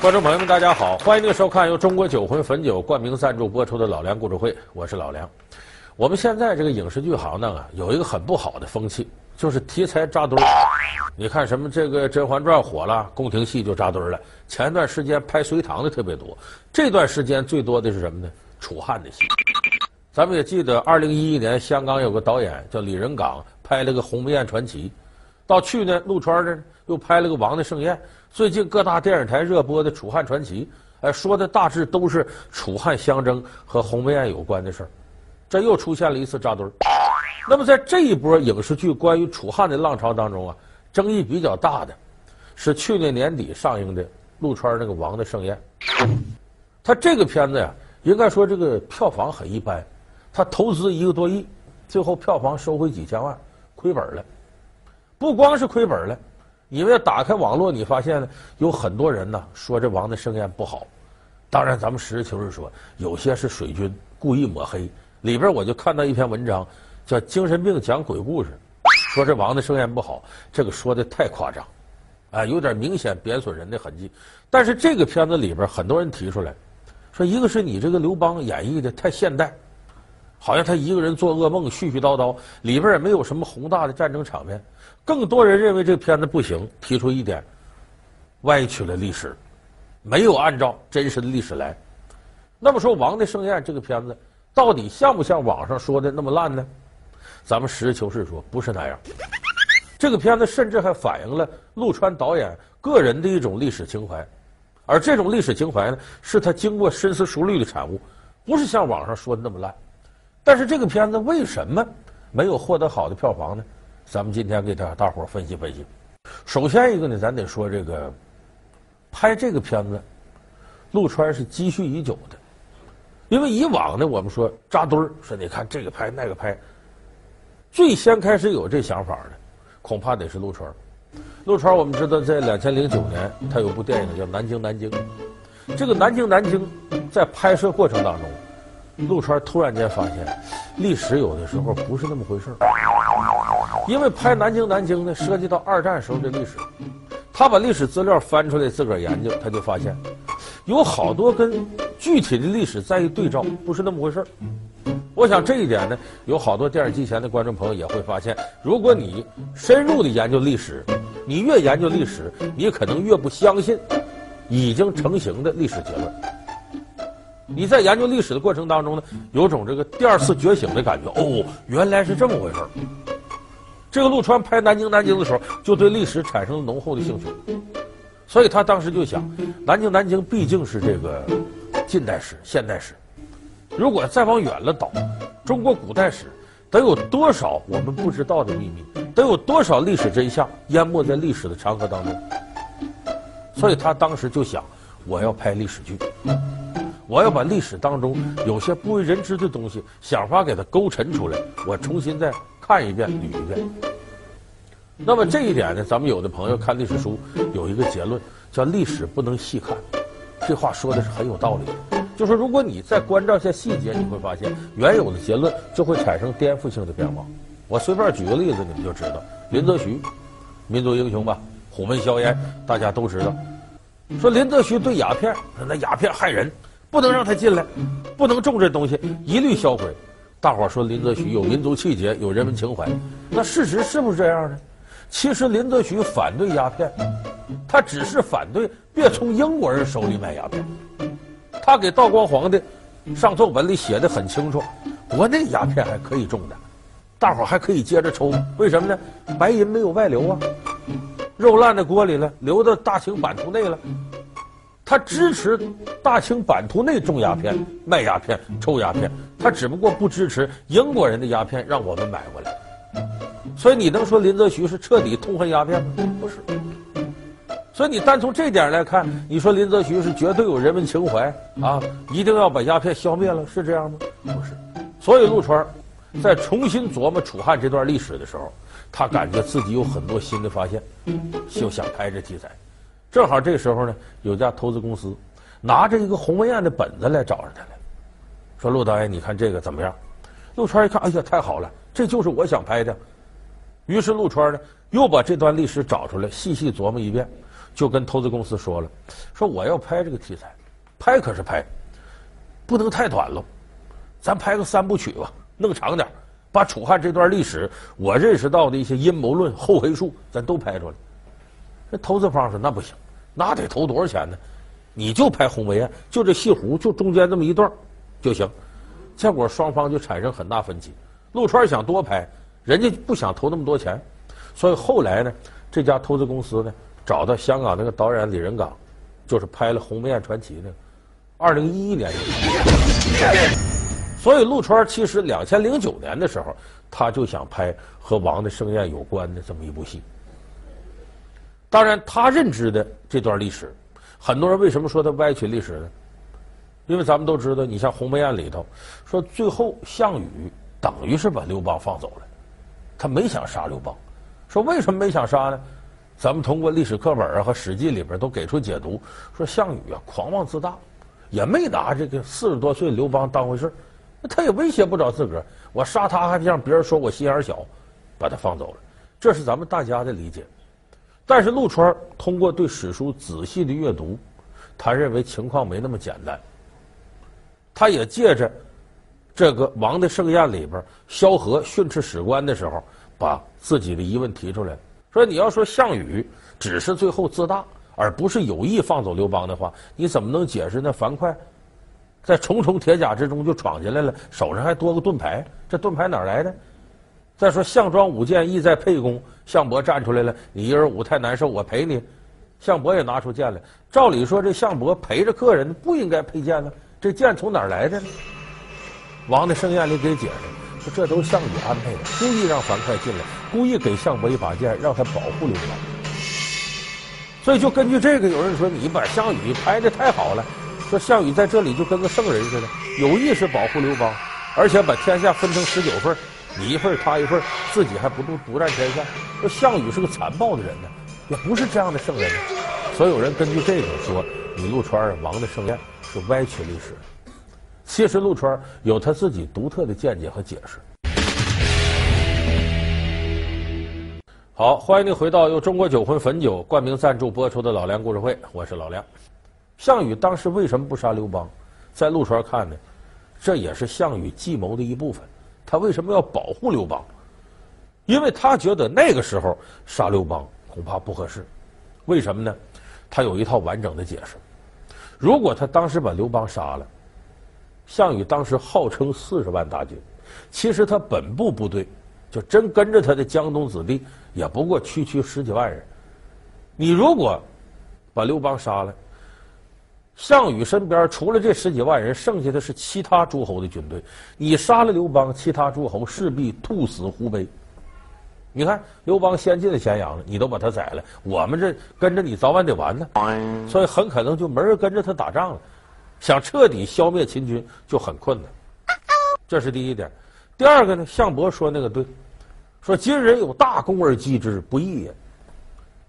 观众朋友们，大家好，欢迎您收看由中国酒魂汾酒冠名赞助播出的《老梁故事会》，我是老梁。我们现在这个影视剧行当啊，有一个很不好的风气，就是题材扎堆儿。你看什么这个《甄嬛传》火了，宫廷戏就扎堆儿了。前段时间拍隋唐的特别多，这段时间最多的是什么呢？楚汉的戏。咱们也记得，二零一一年香港有个导演叫李仁港，拍了个《鸿门宴传奇》。到去年，陆川呢又拍了个《王的盛宴》。最近各大电视台热播的《楚汉传奇》，哎，说的大致都是楚汉相争和鸿门宴有关的事儿。这又出现了一次扎堆儿。那么在这一波影视剧关于楚汉的浪潮当中啊，争议比较大的是去年年底上映的陆川那个《王的盛宴》。他这个片子呀，应该说这个票房很一般，他投资一个多亿，最后票房收回几千万，亏本了。不光是亏本了。因为打开网络，你发现呢，有很多人呢说这《王的盛宴》不好。当然，咱们实事求是说，有些是水军故意抹黑。里边我就看到一篇文章，叫《精神病讲鬼故事》，说这《王的盛宴》不好，这个说的太夸张，啊，有点明显贬损人的痕迹。但是这个片子里边很多人提出来，说一个是你这个刘邦演绎的太现代，好像他一个人做噩梦，絮絮叨叨，里边也没有什么宏大的战争场面。更多人认为这个片子不行，提出一点，歪曲了历史，没有按照真实的历史来。那么说，《王的盛宴》这个片子到底像不像网上说的那么烂呢？咱们实事求是说，不是那样。这个片子甚至还反映了陆川导演个人的一种历史情怀，而这种历史情怀呢，是他经过深思熟虑的产物，不是像网上说的那么烂。但是这个片子为什么没有获得好的票房呢？咱们今天给大大伙分析分析。首先一个呢，咱得说这个拍这个片子，陆川是积蓄已久的。因为以往呢，我们说扎堆儿，说你看这个拍那个拍，最先开始有这想法的，恐怕得是陆川。陆川我们知道，在两千零九年，他有部电影叫《南京南京》。这个《南京南京》在拍摄过程当中，陆川突然间发现，历史有的时候不是那么回事儿。因为拍《南京南京》呢，涉及到二战时候的历史，他把历史资料翻出来自个儿研究，他就发现有好多跟具体的历史再一对照，不是那么回事儿。我想这一点呢，有好多电视机前的观众朋友也会发现，如果你深入的研究历史，你越研究历史，你可能越不相信已经成型的历史结论。你在研究历史的过程当中呢，有种这个第二次觉醒的感觉，哦，原来是这么回事儿。这个陆川拍《南京南京》的时候，就对历史产生了浓厚的兴趣，所以他当时就想，《南京南京》毕竟是这个近代史、现代史，如果再往远了倒，中国古代史得有多少我们不知道的秘密，得有多少历史真相淹没在历史的长河当中，所以他当时就想，我要拍历史剧，我要把历史当中有些不为人知的东西，想法给它勾陈出来，我重新再。看一遍，捋一遍。那么这一点呢，咱们有的朋友看历史书有一个结论，叫历史不能细看。这话说的是很有道理的。就说如果你再关照一下细节，你会发现原有的结论就会产生颠覆性的变化。我随便举个例子，你们就知道。林则徐，民族英雄吧，虎门销烟，大家都知道。说林则徐对鸦片，那鸦片害人，不能让他进来，不能种这东西，一律销毁。大伙儿说林则徐有民族气节，有人文情怀，那事实是不是这样呢？其实林则徐反对鸦片，他只是反对别从英国人手里买鸦片。他给道光皇帝上奏本里写的很清楚，国内鸦片还可以种的，大伙儿还可以接着抽。为什么呢？白银没有外流啊，肉烂在锅里了，流到大清版图内了。他支持大清版图内种鸦片、卖鸦片、抽鸦片，他只不过不支持英国人的鸦片让我们买回来。所以你能说林则徐是彻底痛恨鸦片吗？不是。所以你单从这点来看，你说林则徐是绝对有人文情怀啊，一定要把鸦片消灭了，是这样吗？不是。所以陆川在重新琢磨楚汉这段历史的时候，他感觉自己有很多新的发现，就想拍这题材。正好这时候呢，有家投资公司拿着一个鸿门宴的本子来找着他来，说：“陆导演，你看这个怎么样？”陆川一看，哎呀，太好了，这就是我想拍的。于是陆川呢，又把这段历史找出来，细细琢磨一遍，就跟投资公司说了，说我要拍这个题材，拍可是拍，不能太短了，咱拍个三部曲吧，弄长点，把楚汉这段历史我认识到的一些阴谋论、后黑术，咱都拍出来。这投资方说那不行，那得投多少钱呢？你就拍鸿门宴，就这戏弧，就中间这么一段就行。结果双方就产生很大分歧。陆川想多拍，人家不想投那么多钱，所以后来呢，这家投资公司呢。找到香港那个导演李仁港，就是拍了《鸿门宴传奇》那个，二零一一年就拍。所以陆川其实两千零九年的时候，他就想拍和王的盛宴有关的这么一部戏。当然，他认知的这段历史，很多人为什么说他歪曲历史呢？因为咱们都知道，你像《鸿门宴》里头说，最后项羽等于是把刘邦放走了，他没想杀刘邦。说为什么没想杀呢？咱们通过历史课本啊和《史记》里边都给出解读，说项羽啊狂妄自大，也没拿这个四十多岁刘邦当回事他也威胁不着自个儿，我杀他还让别人说我心眼小，把他放走了，这是咱们大家的理解。但是陆川通过对史书仔细的阅读，他认为情况没那么简单。他也借着这个王的盛宴里边，萧何训斥史官的时候，把自己的疑问提出来。说你要说项羽只是最后自大，而不是有意放走刘邦的话，你怎么能解释那樊哙在重重铁甲之中就闯进来了，手上还多个盾牌？这盾牌哪来的？再说项庄舞剑，意在沛公。项伯站出来了，你一人舞太难受，我陪你。项伯也拿出剑来。照理说，这项伯陪着客人不应该佩剑呢，这剑从哪儿来的呢？王的盛宴里给解释。说这都是项羽安排的，故意让樊哙进来，故意给项伯一把剑，让他保护刘邦。所以就根据这个，有人说你把项羽拍得太好了，说项羽在这里就跟个圣人似的，有意识保护刘邦，而且把天下分成十九份，你一份他一份，自己还不独独占天下。说项羽是个残暴的人呢，也不是这样的圣人。所有人根据这个说，你陆川王的盛宴是歪曲历史。其实陆川有他自己独特的见解和解释。好，欢迎您回到由中国酒魂汾酒冠名赞助播出的《老梁故事会》，我是老梁。项羽当时为什么不杀刘邦？在陆川看呢，这也是项羽计谋的一部分。他为什么要保护刘邦？因为他觉得那个时候杀刘邦恐怕不合适。为什么呢？他有一套完整的解释。如果他当时把刘邦杀了，项羽当时号称四十万大军，其实他本部部队就真跟着他的江东子弟，也不过区区十几万人。你如果把刘邦杀了，项羽身边除了这十几万人，剩下的是其他诸侯的军队。你杀了刘邦，其他诸侯势必兔死狐悲。你看刘邦先进了咸阳了，你都把他宰了，我们这跟着你早晚得完呢，所以很可能就没人跟着他打仗了。想彻底消灭秦军就很困难，这是第一点。第二个呢，项伯说那个对，说今人有大功而击之，不义也。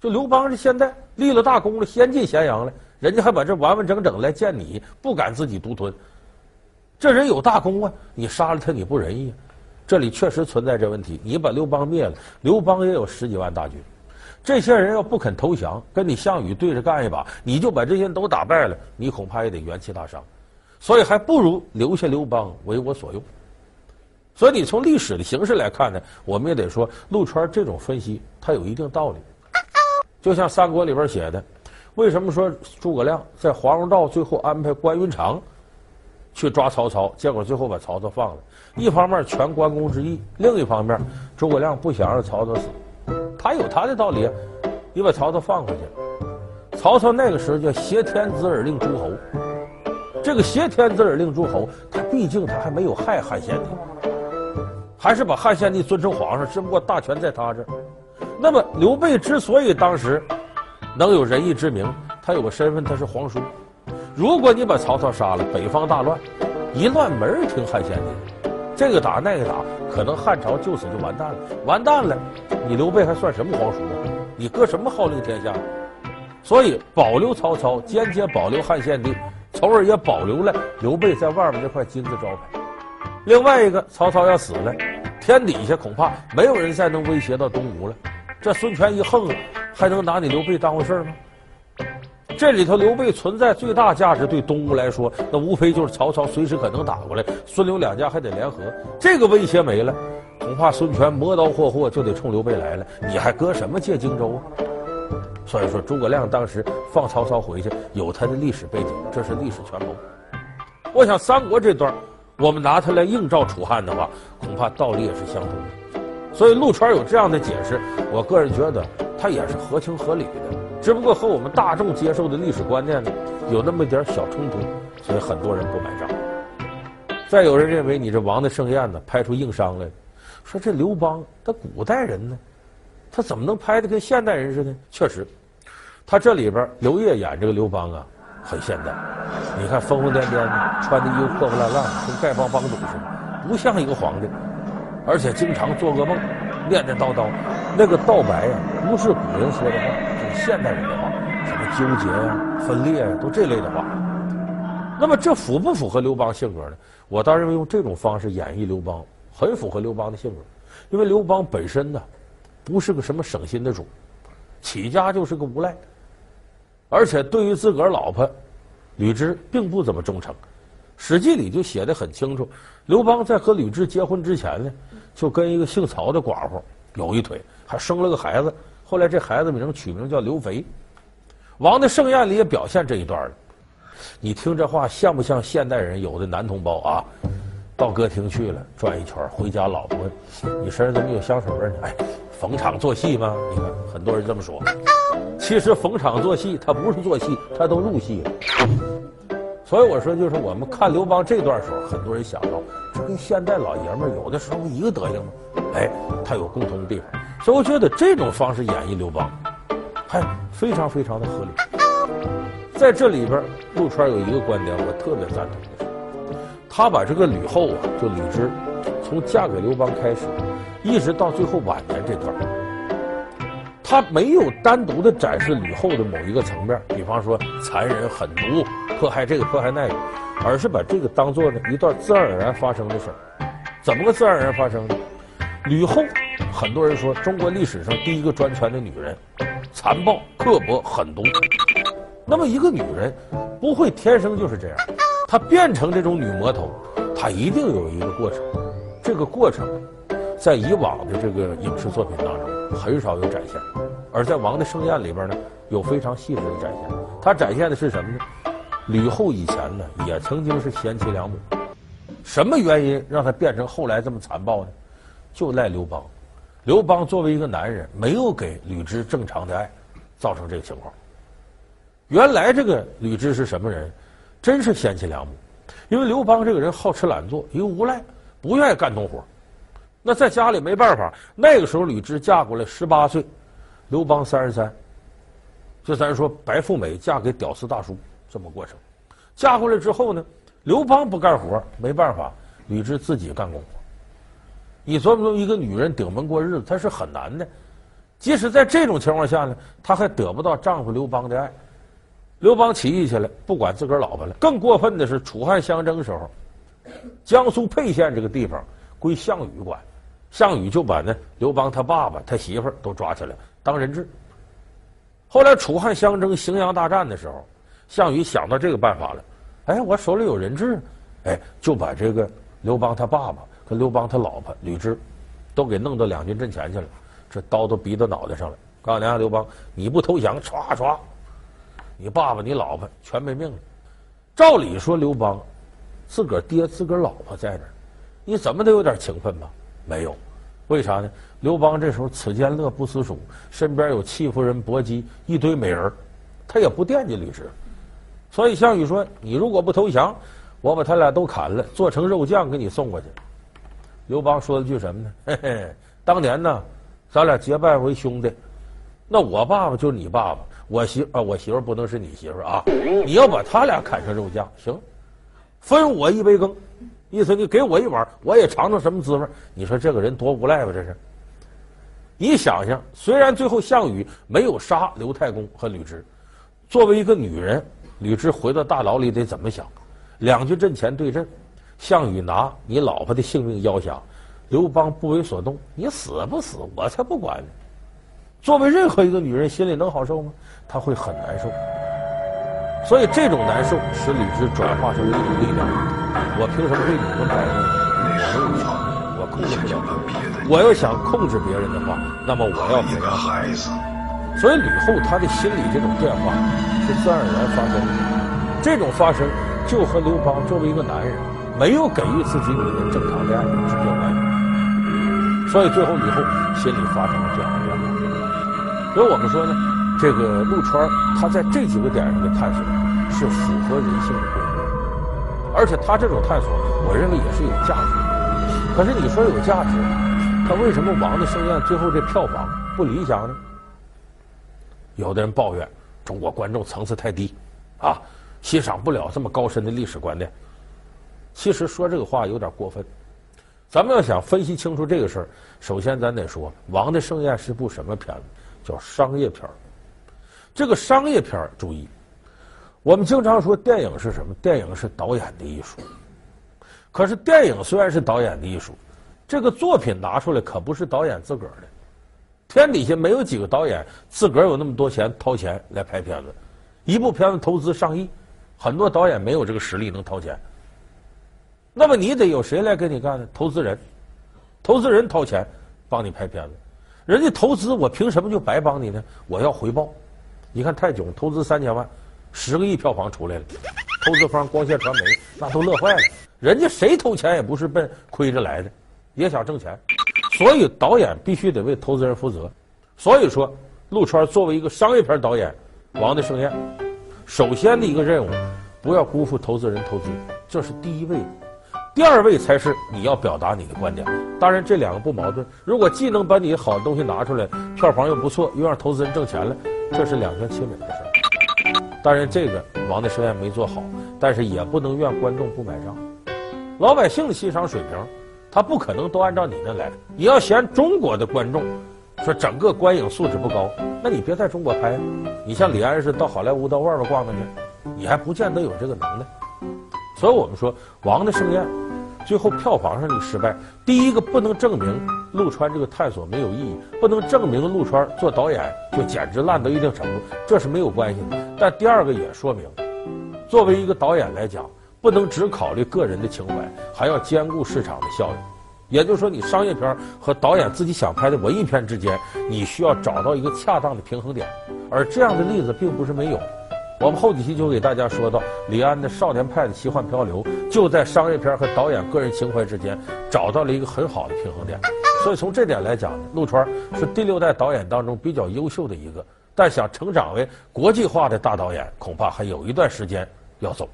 就刘邦这现在立了大功了，先进咸阳了，人家还把这完完整整来见你，不敢自己独吞。这人有大功啊，你杀了他你不仁义。这里确实存在这问题，你把刘邦灭了，刘邦也有十几万大军。这些人要不肯投降，跟你项羽对着干一把，你就把这些人都打败了，你恐怕也得元气大伤。所以还不如留下刘邦为我所用。所以你从历史的形式来看呢，我们也得说陆川这种分析他有一定道理。就像三国里边写的，为什么说诸葛亮在黄蓉道最后安排关云长去抓曹操，结果最后把曹操放了？一方面全关公之意，另一方面诸葛亮不想让曹操死。他有他的道理，你把曹操放回去。曹操那个时候叫挟天子而令诸侯，这个挟天子而令诸侯，他毕竟他还没有害汉献帝，还是把汉献帝尊称皇上，只不过大权在他这。那么刘备之所以当时能有仁义之名，他有个身份，他是皇叔。如果你把曹操杀了，北方大乱，一乱没人听汉献帝。这个打那个打，可能汉朝就此就完蛋了。完蛋了，你刘备还算什么皇叔啊？你搁什么号令天下？所以保留曹操，间接保留汉献帝，从而也保留了刘备在外面那块金字招牌。另外一个，曹操要死了，天底下恐怕没有人再能威胁到东吴了。这孙权一横，还能拿你刘备当回事吗？这里头刘备存在最大价值，对东吴来说，那无非就是曹操随时可能打过来，孙刘两家还得联合，这个威胁没了，恐怕孙权磨刀霍霍就得冲刘备来了。你还搁什么借荆州啊？所以说，诸葛亮当时放曹操回去，有他的历史背景，这是历史权谋。我想三国这段，我们拿它来映照楚汉的话，恐怕道理也是相同的。所以陆川有这样的解释，我个人觉得他也是合情合理的。只不过和我们大众接受的历史观念呢，有那么一点小冲突，所以很多人不买账。再有人认为你这《王的盛宴》呢，拍出硬伤来，说这刘邦他古代人呢，他怎么能拍的跟现代人似的？确实，他这里边刘烨演这个刘邦啊，很现代。你看疯疯癫癫的，穿的衣服破破烂烂，跟丐帮帮主似的，不像一个皇帝。而且经常做噩梦，念念叨叨，那个道白呀，不是古人说的话。是现代人的话，什么纠结呀、分裂呀、都这类的话。那么这符不符合刘邦性格呢？我倒认为用这种方式演绎刘邦，很符合刘邦的性格。因为刘邦本身呢，不是个什么省心的主，起家就是个无赖，而且对于自个儿老婆吕雉并不怎么忠诚。《史记》里就写得很清楚，刘邦在和吕雉结婚之前呢，就跟一个姓曹的寡妇有一腿，还生了个孩子。后来这孩子名取名叫刘肥，《王的盛宴》里也表现这一段了。你听这话像不像现代人有的男同胞啊？到歌厅去了，转一圈回家，老婆问你身上怎么有香水味呢？哎，逢场作戏吗？你看很多人这么说。其实逢场作戏，他不是做戏，他都入戏了。所以我说，就是我们看刘邦这段时候，很多人想到这跟现代老爷们有的时候一个德行吗？哎，他有共同的地方。所以我觉得这种方式演绎刘邦，还非常非常的合理。在这里边，陆川有一个观点，我特别赞同的是，他把这个吕后啊，就吕雉，从嫁给刘邦开始，一直到最后晚年这段，他没有单独的展示吕后的某一个层面，比方说残忍狠毒、迫害这个迫害那个，而是把这个当做呢一段自然而然发生的事儿。怎么个自然而然发生呢？吕后。很多人说，中国历史上第一个专权的女人，残暴、刻薄、狠毒。那么，一个女人不会天生就是这样，她变成这种女魔头，她一定有一个过程。这个过程，在以往的这个影视作品当中很少有展现，而在《王的盛宴》里边呢，有非常细致的展现。他展现的是什么呢？吕后以前呢，也曾经是贤妻良母，什么原因让她变成后来这么残暴呢？就赖刘邦。刘邦作为一个男人，没有给吕雉正常的爱，造成这个情况。原来这个吕雉是什么人？真是贤妻良母。因为刘邦这个人好吃懒做，一个无赖，不愿意干农活。那在家里没办法。那个时候吕雉嫁过来十八岁，刘邦三十三，就咱说白富美嫁给屌丝大叔这么过程。嫁过来之后呢，刘邦不干活，没办法，吕雉自己干工活。你琢磨琢磨，一个女人顶门过日子，她是很难的。即使在这种情况下呢，她还得不到丈夫刘邦的爱。刘邦起义去了，不管自个儿老婆了。更过分的是，楚汉相争时候，江苏沛县这个地方归项羽管，项羽就把那刘邦他爸爸、他媳妇儿都抓起来当人质。后来楚汉相争荥阳大战的时候，项羽想到这个办法了，哎，我手里有人质，哎，就把这个刘邦他爸爸。和刘邦他老婆吕雉，都给弄到两军阵前去了，这刀都逼到脑袋上了。告诉你啊，刘邦，你不投降，唰唰，你爸爸、你老婆全没命了。照理说，刘邦自个儿爹、自个儿老婆在那儿，你怎么得有点情分吧？没有，为啥呢？刘邦这时候此间乐不思蜀，身边有戚夫人、薄姬一堆美人，他也不惦记吕雉。所以项羽说：“你如果不投降，我把他俩都砍了，做成肉酱给你送过去。”刘邦说了句什么呢？嘿嘿，当年呢，咱俩结拜为兄弟，那我爸爸就是你爸爸，我媳啊，我媳妇不能是你媳妇啊！你要把他俩砍成肉酱，行，分我一杯羹，意思你给我一碗，我也尝尝什么滋味。你说这个人多无赖吧？这是。你想想，虽然最后项羽没有杀刘太公和吕雉，作为一个女人，吕雉回到大牢里得怎么想？两军阵前对阵。项羽拿你老婆的性命要挟，刘邦不为所动，你死不死我才不管呢。作为任何一个女人，心里能好受吗？她会很难受。所以这种难受使李直转化成一种力量。我凭什么对你们摆布？我没有权利，我控制不了别人。我要想控制别人的话，那么我要怎样？所以吕后她的心理这种变化是自然而然发生的。这种发生就和刘邦作为一个男人没有给予自己女人正常的爱有直接关系。所以最后吕后心里发生了这样的变化。所以我们说呢，这个陆川他在这几个点上的探索是符合人性的规律，而且他这种探索，我认为也是有价值的。可是你说有价值，他为什么《王的盛宴》最后这票房不理想呢？有的人抱怨中国观众层次太低，啊，欣赏不了这么高深的历史观念。其实说这个话有点过分。咱们要想分析清楚这个事儿，首先咱得说，《王的盛宴》是部什么片子？叫商业片，这个商业片，注意，我们经常说电影是什么？电影是导演的艺术。可是电影虽然是导演的艺术，这个作品拿出来可不是导演自个儿的。天底下没有几个导演自个儿有那么多钱掏钱来拍片子，一部片子投资上亿，很多导演没有这个实力能掏钱。那么你得有谁来给你干呢？投资人，投资人掏钱帮你拍片子。人家投资，我凭什么就白帮你呢？我要回报。你看泰囧投资三千万，十个亿票房出来了，投资方光线传媒那都乐坏了。人家谁投钱也不是奔亏着来的，也想挣钱。所以导演必须得为投资人负责。所以说，陆川作为一个商业片导演，《王的盛宴》，首先的一个任务，不要辜负投资人投资，这是第一位。第二位才是你要表达你的观点，当然这两个不矛盾。如果既能把你好的东西拿出来，票房又不错，又让投资人挣钱了，这是两全其美的事儿。当然这个《王的盛宴》没做好，但是也不能怨观众不买账。老百姓的欣赏水平，他不可能都按照你那来。你要嫌中国的观众说整个观影素质不高，那你别在中国拍。你像李安似的到好莱坞到外边逛逛去，你还不见得有这个能耐。所以我们说，《王的盛宴》最后票房上的失败，第一个不能证明陆川这个探索没有意义，不能证明陆川做导演就简直烂到一定程度，这是没有关系的。但第二个也说明，作为一个导演来讲，不能只考虑个人的情怀，还要兼顾市场的效应。也就是说，你商业片和导演自己想拍的文艺片之间，你需要找到一个恰当的平衡点。而这样的例子并不是没有。我们后几期就给大家说到，李安的《少年派的奇幻漂流》就在商业片和导演个人情怀之间找到了一个很好的平衡点。所以从这点来讲呢，陆川是第六代导演当中比较优秀的一个，但想成长为国际化的大导演，恐怕还有一段时间要走。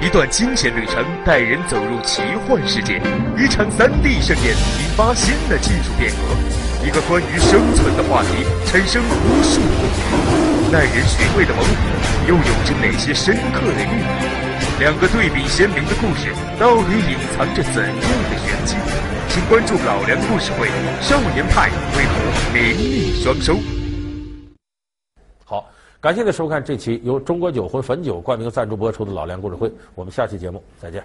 一段惊险旅程带人走入奇幻世界，一场 3D 盛宴引发新的技术变革，一个关于生存的话题产生无数共鸣。耐人寻味的猛虎，又有着哪些深刻的寓意？两个对比鲜明的故事，到底隐藏着怎样的玄机？请关注老梁故事会，少年派为何名利双收？好，感谢您收看这期由中国酒魂汾酒冠名赞助播出的老梁故事会，我们下期节目再见。